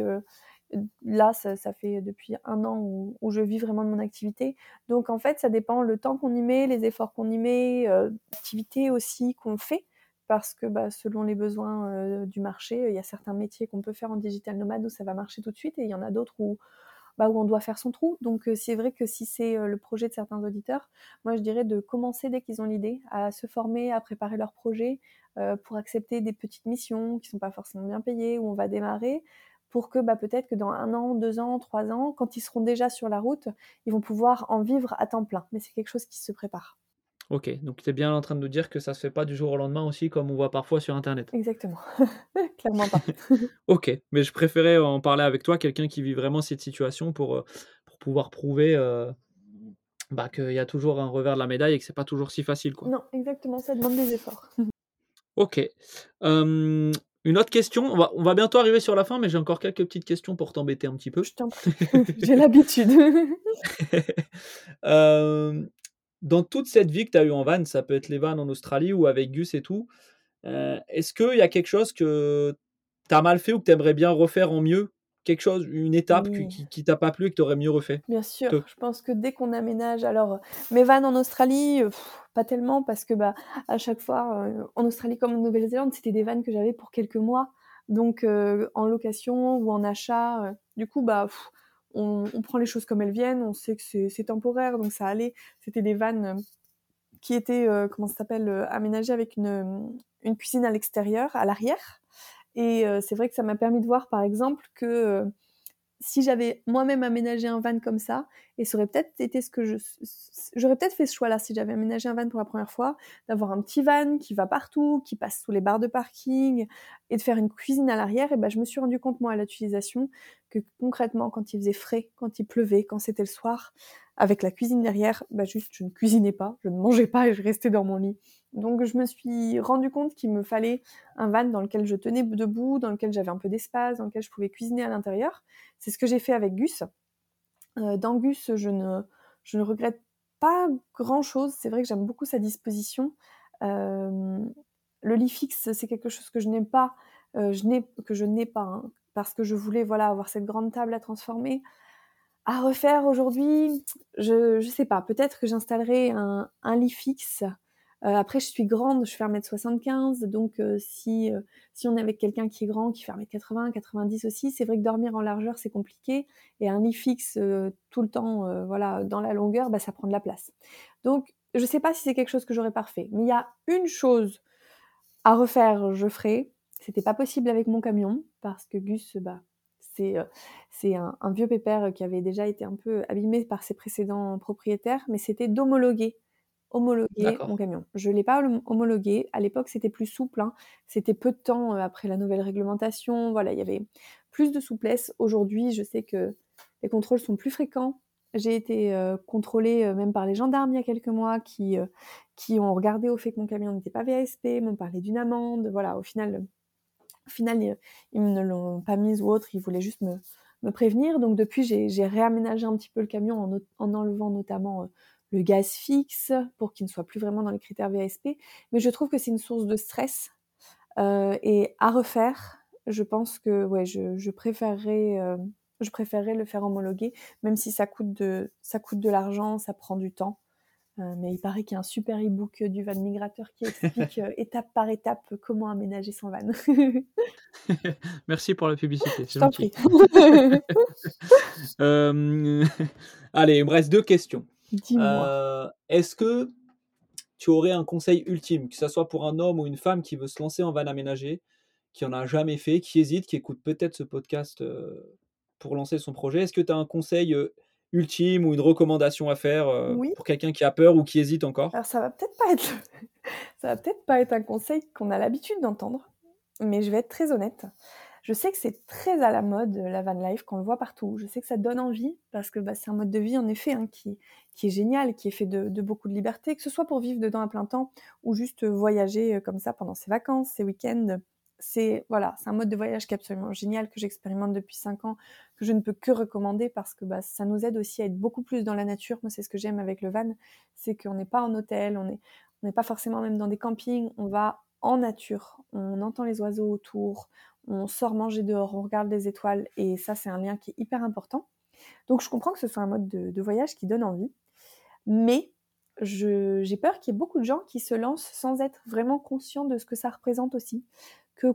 Speaker 3: là, ça, fait depuis un an où, je vis vraiment de mon activité. Donc en fait, ça dépend le temps qu'on y met, les efforts qu'on y met, l'activité aussi qu'on fait parce que bah, selon les besoins du marché, il y a certains métiers qu'on peut faire en digital nomade où ça va marcher tout de suite et il y en a d'autres où, bah, où on doit faire son trou. Donc c'est vrai que si c'est le projet de certains auditeurs, moi je dirais de commencer dès qu'ils ont l'idée à se former, à préparer leur projet pour accepter des petites missions qui ne sont pas forcément bien payées, où on va démarrer pour que bah, peut-être que dans un an, deux ans, trois ans, quand ils seront déjà sur la route, ils vont pouvoir en vivre à temps plein. Mais c'est quelque chose qui se prépare.
Speaker 2: Ok, donc tu es bien en train de nous dire que ça se fait pas du jour au lendemain aussi, comme on voit parfois sur Internet.
Speaker 3: Exactement, clairement pas.
Speaker 2: ok, mais je préférais en parler avec toi, quelqu'un qui vit vraiment cette situation pour, euh, pour pouvoir prouver euh, bah, qu'il y a toujours un revers de la médaille et que c'est pas toujours si facile. Quoi.
Speaker 3: Non, exactement, ça demande des efforts.
Speaker 2: ok. une autre question, on va, on va bientôt arriver sur la fin, mais j'ai encore quelques petites questions pour t'embêter un petit peu.
Speaker 3: Je t'en prie, j'ai l'habitude.
Speaker 2: euh, dans toute cette vie que tu as eu en van, ça peut être les vannes en Australie ou avec Gus et tout, euh, est-ce qu'il y a quelque chose que tu as mal fait ou que tu aimerais bien refaire en mieux? Quelque chose, une étape qui, qui, t'a pas plu et que tu aurais mieux refait?
Speaker 3: Bien sûr, je pense que dès qu'on aménage, alors mes vannes en Australie, euh, pas tellement parce que bah, à chaque fois, euh, en Australie comme en Nouvelle-Zélande, c'était des vannes que j'avais pour quelques mois, donc en location ou en achat. du coup, bah, on, prend les choses comme elles viennent, on sait que c'est temporaire, donc ça allait. C'était des vannes euh, qui étaient, euh, comment ça s'appelle, euh, aménagées avec une, une cuisine à l'extérieur, à l'arrière. Et c'est vrai que ça m'a permis de voir, par exemple, que si j'avais moi-même aménagé un van comme ça, et ça aurait peut-être été ce que je. J'aurais peut-être fait ce choix-là si j'avais aménagé un van pour la première fois, d'avoir un petit van qui va partout, qui passe sous les barres de parking, et de faire une cuisine à l'arrière. Et ben, je me suis rendu compte, moi, à l'utilisation, que concrètement, quand il faisait frais, quand il pleuvait, quand c'était le soir, avec la cuisine derrière, bah juste je ne cuisinais pas, je ne mangeais pas et je restais dans mon lit. Donc je me suis rendu compte qu'il me fallait un van dans lequel je tenais debout, dans lequel j'avais un peu d'espace, dans lequel je pouvais cuisiner à l'intérieur. C'est ce que j'ai fait avec Gus. Euh, dans Gus, je ne, regrette pas grand-chose. C'est vrai que j'aime beaucoup sa disposition. Euh, le lit fixe, c'est quelque chose que je n'ai pas, euh, que je n'ai pas, hein, parce que je voulais voilà avoir cette grande table à transformer. À refaire aujourd'hui, je ne sais pas, peut-être que j'installerai un, lit fixe euh, après, je suis grande, je fais 1m75, donc euh, si, euh, si on est avec quelqu'un qui est grand, qui fait 1m80, 90 aussi, c'est vrai que dormir en largeur, c'est compliqué. Et un lit fixe tout le temps, voilà, dans la longueur, bah, ça prend de la place. Donc, je ne sais pas si c'est quelque chose que j'aurais parfait, mais il y a une chose à refaire, je ferai. C'était pas possible avec mon camion, parce que Gus, bah, c'est c'est un, un, vieux pépère qui avait déjà été un peu abîmé par ses précédents propriétaires, mais c'était d'homologuer homologuer mon camion. Je ne l'ai pas homologué. À l'époque, c'était plus souple. Hein. C'était peu de temps euh, après la nouvelle réglementation. Voilà, il y avait plus de souplesse. Aujourd'hui, je sais que les contrôles sont plus fréquents. J'ai été euh, contrôlée euh, même par les gendarmes il y a quelques mois qui, qui ont regardé au fait que mon camion n'était pas VASP, m'ont parlé d'une amende. Voilà, au final, au final ils, ne l'ont pas mise ou autre. Ils voulaient juste me, me prévenir. Donc depuis, j'ai réaménagé un petit peu le camion en, en enlevant notamment le gaz fixe pour qu'il ne soit plus vraiment dans les critères VASP. Mais je trouve que c'est une source de stress. Euh, et à refaire, je pense que ouais, je, je préférerais, euh, je préférerais le faire homologuer, même si ça coûte de, ça coûte de l'argent, ça prend du temps. Euh, mais il paraît qu'il y a un super e-book du van migrateur qui explique étape par étape comment aménager son van.
Speaker 2: Merci pour la publicité. Je t'en prie. allez, il me reste deux questions. Euh, est-ce que tu aurais un conseil ultime, que ce soit pour un homme ou une femme qui veut se lancer en van aménagé, qui en a jamais fait, qui hésite, qui écoute peut-être ce podcast euh, pour lancer son projet Est-ce que tu as un conseil euh, ultime ou une recommandation à faire pour quelqu'un qui a peur ou qui hésite encore
Speaker 3: Alors ça va peut-être pas être ça va peut-être pas être un conseil qu'on a l'habitude d'entendre, mais je vais être très honnête. Je sais que c'est très à la mode, la van life, qu'on le voit partout. Je sais que ça donne envie, parce que bah, c'est un mode de vie, en effet, hein, qui, qui est génial, qui est fait de, beaucoup de liberté, que ce soit pour vivre dedans à plein temps ou juste voyager euh, comme ça pendant ses vacances, ses week-ends. C'est voilà, un mode de voyage qui est absolument génial, que j'expérimente depuis 5 ans, que je ne peux que recommander parce que bah, ça nous aide aussi à être beaucoup plus dans la nature. Moi, c'est ce que j'aime avec le van, c'est qu'on n'est pas en hôtel, on n'est on pas forcément même dans des campings, on va en nature, on entend les oiseaux autour, on sort manger dehors, on regarde les étoiles, et ça, c'est un lien qui est hyper important. Donc, je comprends que ce soit un mode de, voyage qui donne envie, mais j'ai peur qu'il y ait beaucoup de gens qui se lancent sans être vraiment conscients de ce que ça représente aussi.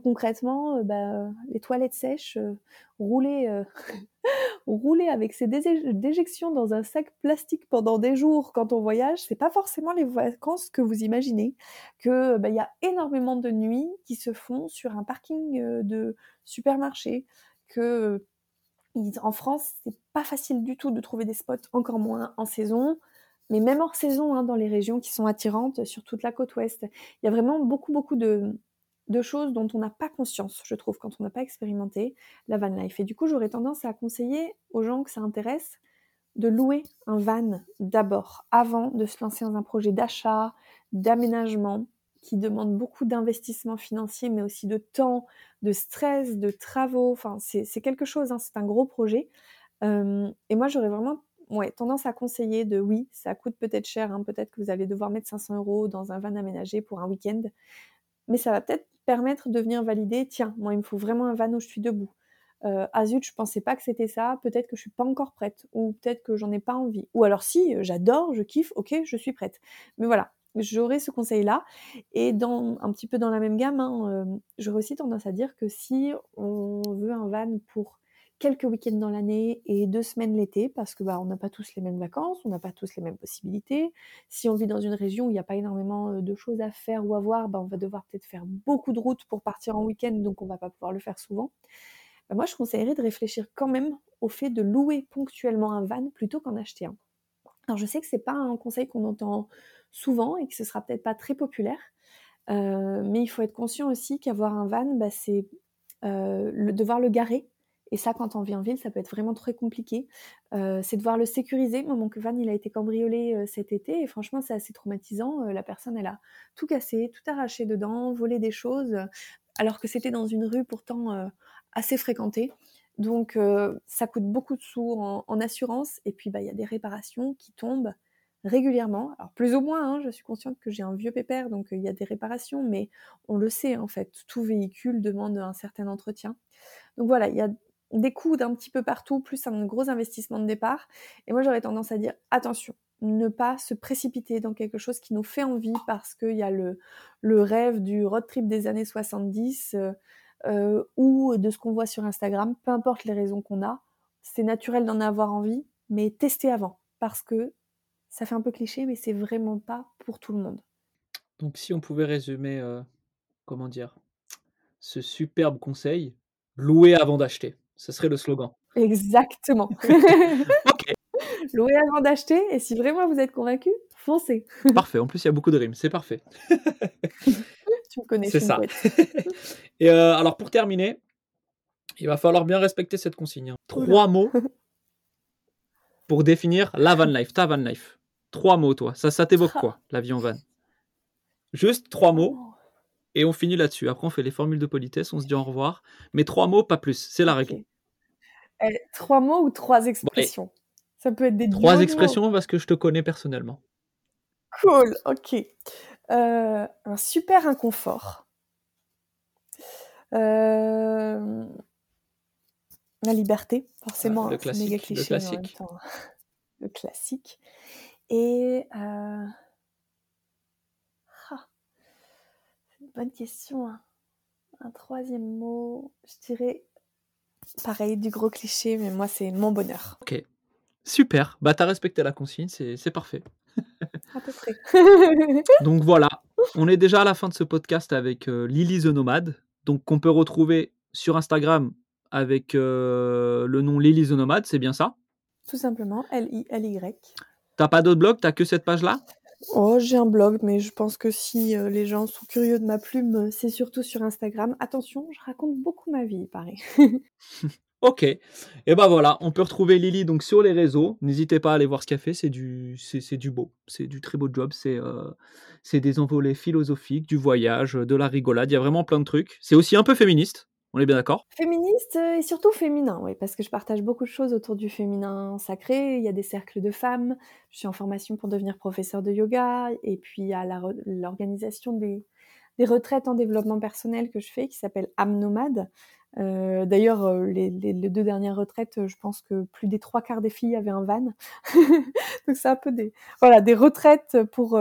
Speaker 3: Concrètement, euh, bah, les toilettes sèches, euh, rouler, euh, rouler avec ses déjections dans un sac plastique pendant des jours quand on voyage, c'est pas forcément les vacances que vous imaginez. Que bah, il y a énormément de nuits qui se font sur un parking de supermarché. Que en France, c'est pas facile du tout de trouver des spots, encore moins en saison mais même hors saison, hein, dans les régions qui sont attirantes sur toute la côte ouest. Il y a vraiment beaucoup, beaucoup de, choses dont on n'a pas conscience, je trouve, quand on n'a pas expérimenté la van life. Et du coup, j'aurais tendance à conseiller aux gens que ça intéresse de louer un van d'abord, avant de se lancer dans un projet d'achat, d'aménagement, qui demande beaucoup d'investissement financier, mais aussi de temps, de stress, de travaux. Enfin, c'est quelque chose, hein, c'est un gros projet. Euh, et moi, j'aurais vraiment tendance à conseiller de oui, ça coûte peut-être cher, hein, peut-être que vous allez devoir mettre 500 euros dans un van aménagé pour un week-end, mais ça va peut-être permettre de venir valider, tiens, moi il me faut vraiment un van où je suis debout. Euh, ah zut, je pensais pas que c'était ça, peut-être que je suis pas encore prête, ou peut-être que j'en ai pas envie. Ou alors si, j'adore, je kiffe, ok, je suis prête. Mais voilà, j'aurais ce conseil-là. Et dans, un petit peu dans la même gamme, hein, euh, j'aurais aussi tendance à dire que si on veut un van pour quelques week-ends dans l'année et deux semaines l'été, parce que bah, on n'a pas tous les mêmes vacances, on n'a pas tous les mêmes possibilités. Si on vit dans une région où il n'y a pas énormément de choses à faire ou à voir, bah, on va devoir peut-être faire beaucoup de routes pour partir en week-end, donc on va pas pouvoir le faire souvent. Bah, moi, je conseillerais de réfléchir quand même au fait de louer ponctuellement un van plutôt qu'en acheter un. Alors je sais que c'est pas un conseil qu'on entend souvent et que ce sera peut-être pas très populaire, mais il faut être conscient aussi qu'avoir un van, c'est le, devoir le garer et ça, quand on vit en ville, ça peut être vraiment très compliqué. Euh, c'est devoir le sécuriser. Moi, mon van, il a été cambriolé euh, cet été et franchement, c'est assez traumatisant. Euh, la personne, elle a tout cassé, tout arraché dedans, volé des choses, alors que c'était dans une rue pourtant assez fréquentée. Donc, ça coûte beaucoup de sous en, assurance. Et puis, bah, il y a des réparations qui tombent régulièrement. Alors, plus ou moins, hein, je suis consciente que j'ai un vieux pépère, donc il y a des réparations, mais on le sait, en fait, tout véhicule demande un certain entretien. Donc voilà, il y a des coûts d'un petit peu partout, plus un gros investissement de départ. Et moi, j'aurais tendance à dire attention, ne pas se précipiter dans quelque chose qui nous fait envie parce qu'il y a le, rêve du road trip des années 70 euh, euh, ou de ce qu'on voit sur Instagram, peu importe les raisons qu'on a. C'est naturel d'en avoir envie, mais testez avant parce que ça fait un peu cliché, mais c'est vraiment pas pour tout le monde.
Speaker 2: Donc, si on pouvait résumer, euh, comment dire, ce superbe conseil, louer avant d'acheter. Ce serait le slogan.
Speaker 3: Exactement. ok. Louer avant d'acheter, et si vraiment vous êtes convaincu, foncez.
Speaker 2: parfait. En plus, il y a beaucoup de rimes. C'est parfait.
Speaker 3: tu me connais.
Speaker 2: C'est ça. et euh, alors, pour terminer, il va falloir bien respecter cette consigne. Hein. Trois mots pour définir la van life, ta van life. Trois mots, toi. Ça, ça t'évoque quoi, la vie en van? Juste trois mots et on finit là-dessus. Après, on fait les formules de politesse, on se dit au revoir. Mais trois mots, pas plus. C'est la règle.
Speaker 3: Eh, trois mots ou trois expressions? Ça peut être des
Speaker 2: Trois expressions parce que je te connais personnellement.
Speaker 3: Cool, ok. Euh, un super inconfort. Euh, la liberté, forcément.
Speaker 2: le, hein, classique, cliché, le classique.
Speaker 3: Le classique. Et euh, bonne question. Hein. Un troisième mot, je dirais pareil, du gros cliché, mais moi, c'est mon bonheur.
Speaker 2: Ok, super. Bah, t'as respecté la consigne, c'est parfait.
Speaker 3: à peu près.
Speaker 2: Donc voilà, on est déjà à la fin de ce podcast avec euh, Lily the Nomade, donc qu'on peut retrouver sur Instagram avec euh, le nom Lily the Nomade, c'est bien ça?
Speaker 3: Tout simplement, L-I-L-Y.
Speaker 2: T'as pas d'autre blog T'as que cette page-là?
Speaker 3: Oh, j'ai un blog, mais je pense que si euh, les gens sont curieux de ma plume, c'est surtout sur Instagram. Attention, je raconte beaucoup ma vie, il paraît.
Speaker 2: ok. Et ben voilà, on peut retrouver Lily donc sur les réseaux. N'hésitez pas à aller voir ce qu'elle fait, c'est du, c'est, du beau, c'est du très beau job. C'est, euh, c'est des envolées philosophiques, du voyage, de la rigolade. Il y a vraiment plein de trucs. C'est aussi un peu féministe. On est bien d'accord?
Speaker 3: Féministe euh, et surtout féminin, oui, parce que je partage beaucoup de choses autour du féminin sacré. Il y a des cercles de femmes. Je suis en formation pour devenir professeur de yoga. Et puis il y a l'organisation des, retraites en développement personnel que je fais qui s'appelle Âme Nomade. Euh, d'ailleurs, euh, les, deux dernières retraites, je pense que plus des trois quarts des filles avaient un van. Donc c'est un peu des voilà des retraites pour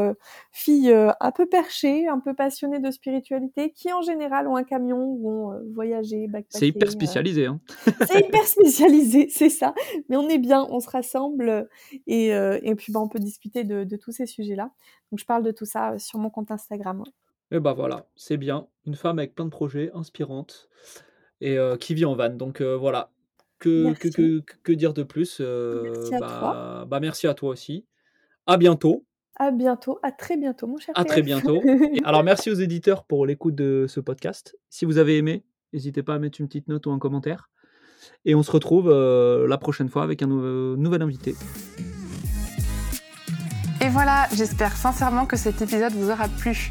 Speaker 3: filles un peu perchées, un peu passionnées de spiritualité, qui en général ont un camion, vont voyager,
Speaker 2: C'est hyper spécialisé. Hein.
Speaker 3: c'est hyper spécialisé, c'est ça. Mais on est bien, on se rassemble et, et puis bah, on peut discuter de, de tous ces sujets-là. Donc je parle de tout ça sur mon compte Instagram.
Speaker 2: Et bah voilà, c'est bien. Une femme avec plein de projets, inspirante, et qui vit en van. Donc voilà, que, que, que, dire de plus
Speaker 3: Merci à
Speaker 2: bah,
Speaker 3: toi.
Speaker 2: Bah, merci à toi aussi. À bientôt.
Speaker 3: À bientôt, à très bientôt, mon cher.
Speaker 2: À très bientôt. alors, merci aux éditeurs pour l'écoute de ce podcast. Si vous avez aimé, n'hésitez pas à mettre une petite note ou un commentaire. Et on se retrouve la prochaine fois avec un nouvel invité.
Speaker 1: Et voilà, j'espère sincèrement que cet épisode vous aura plu.